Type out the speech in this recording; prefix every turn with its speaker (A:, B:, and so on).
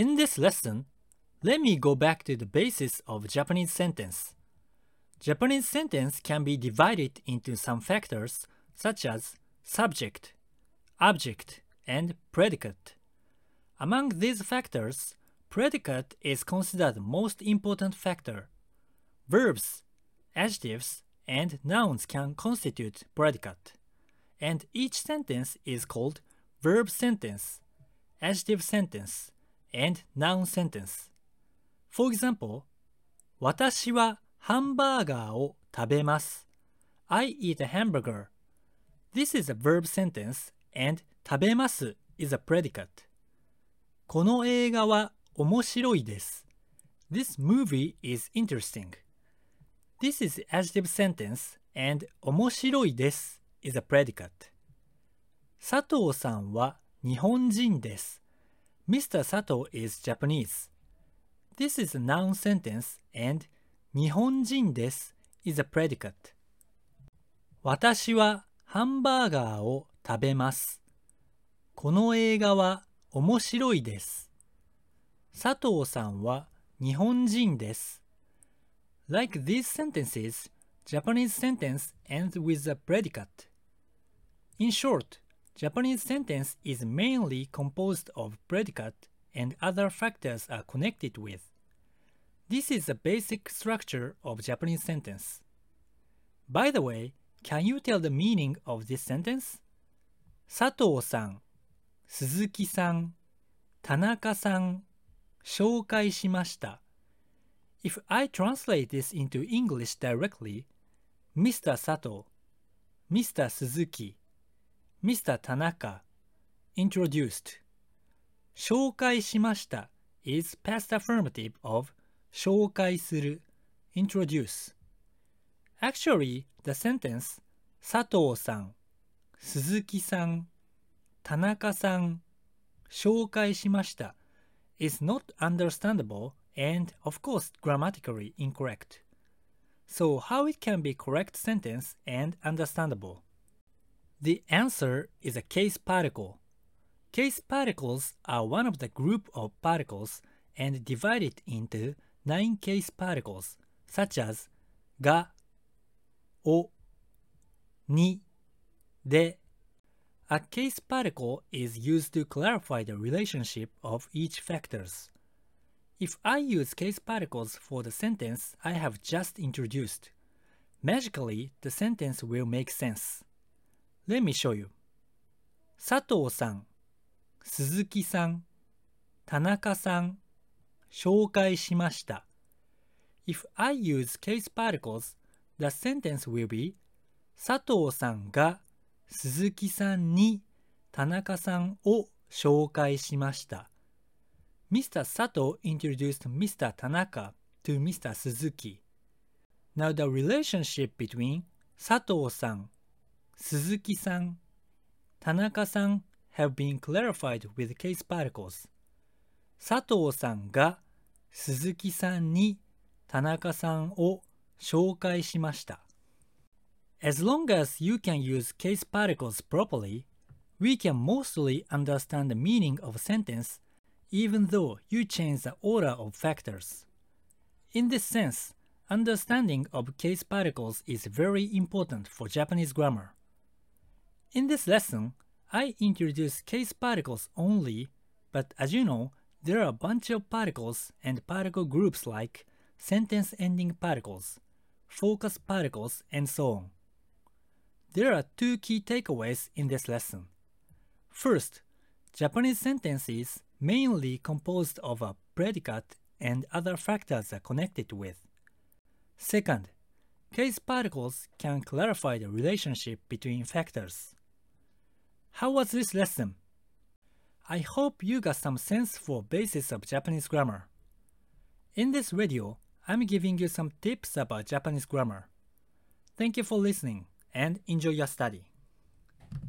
A: In this lesson, let me go back to the basis of Japanese sentence. Japanese sentence can be divided into some factors such as subject, object, and predicate. Among these factors, predicate is considered the most important factor. Verbs, adjectives, and nouns can constitute predicate, and each sentence is called verb sentence, adjective sentence, and noun sentence. For example, 私はハンバーガーを食べます。I eat a hamburger. This is a verb sentence and 食べます is a predicate. この映画は面白いです。This movie is interesting. This is adjective sentence and 面白いです is a predicate. 佐藤さんは日本人です。Mr. Sato is Japanese. This is a noun sentence and 日本人です is a predicate. 私はハンバーガーを食べます。この映画は面白いです。佐藤さんは日本人です。Like these sentences, Japanese sentence ends with a predicate. In short, Japanese sentence is mainly composed of predicate and other factors are connected with. This is the basic structure of Japanese sentence. By the way, can you tell the meaning of this sentence? 佐藤さん、鈴木さん、田中さん、紹介しました。If I translate this into English directly, Mr. Sato, Mr. Suzuki, Mr. Tanaka introduced. 紹介しました is past affirmative of 紹介する introduce. Actually, the sentence 佐藤さん、鈴木さん、田中さん、紹介しました is not understandable and of course grammatically incorrect. So how it can be correct sentence and understandable? The answer is a case particle. Case particles are one of the group of particles and divided into nine case particles such as ga, o, ni, de. A case particle is used to clarify the relationship of each factors. If I use case particles for the sentence I have just introduced, magically the sentence will make sense. Let me show you. 佐藤さん、鈴木さん、田中さん、紹介しました。If I use case particles, the sentence will be 佐藤さんが鈴木さんに田中さんを紹介しました。Mr. Sato introduced Mr. Tanaka to Mr. Suzuki. Now the relationship between 佐藤さん、鈴木さん、田中さん have been clarified with case particles. 佐藤さんが鈴木さんに田中さんを紹介しました。As long as you can use case particles properly, we can mostly understand the meaning of a sentence even though you change the order of factors. In this sense, understanding of case particles is very important for Japanese grammar. In this lesson, I introduce case particles only, but as you know, there are a bunch of particles and particle groups like sentence ending particles, focus particles, and so on. There are two key takeaways in this lesson. First, Japanese sentence is mainly composed of a predicate and other factors are connected with. Second, case particles can clarify the relationship between factors. How was this lesson? I hope you got some sense for basis of Japanese grammar. In this video, I'm giving you some tips about Japanese grammar. Thank you for listening and enjoy your study.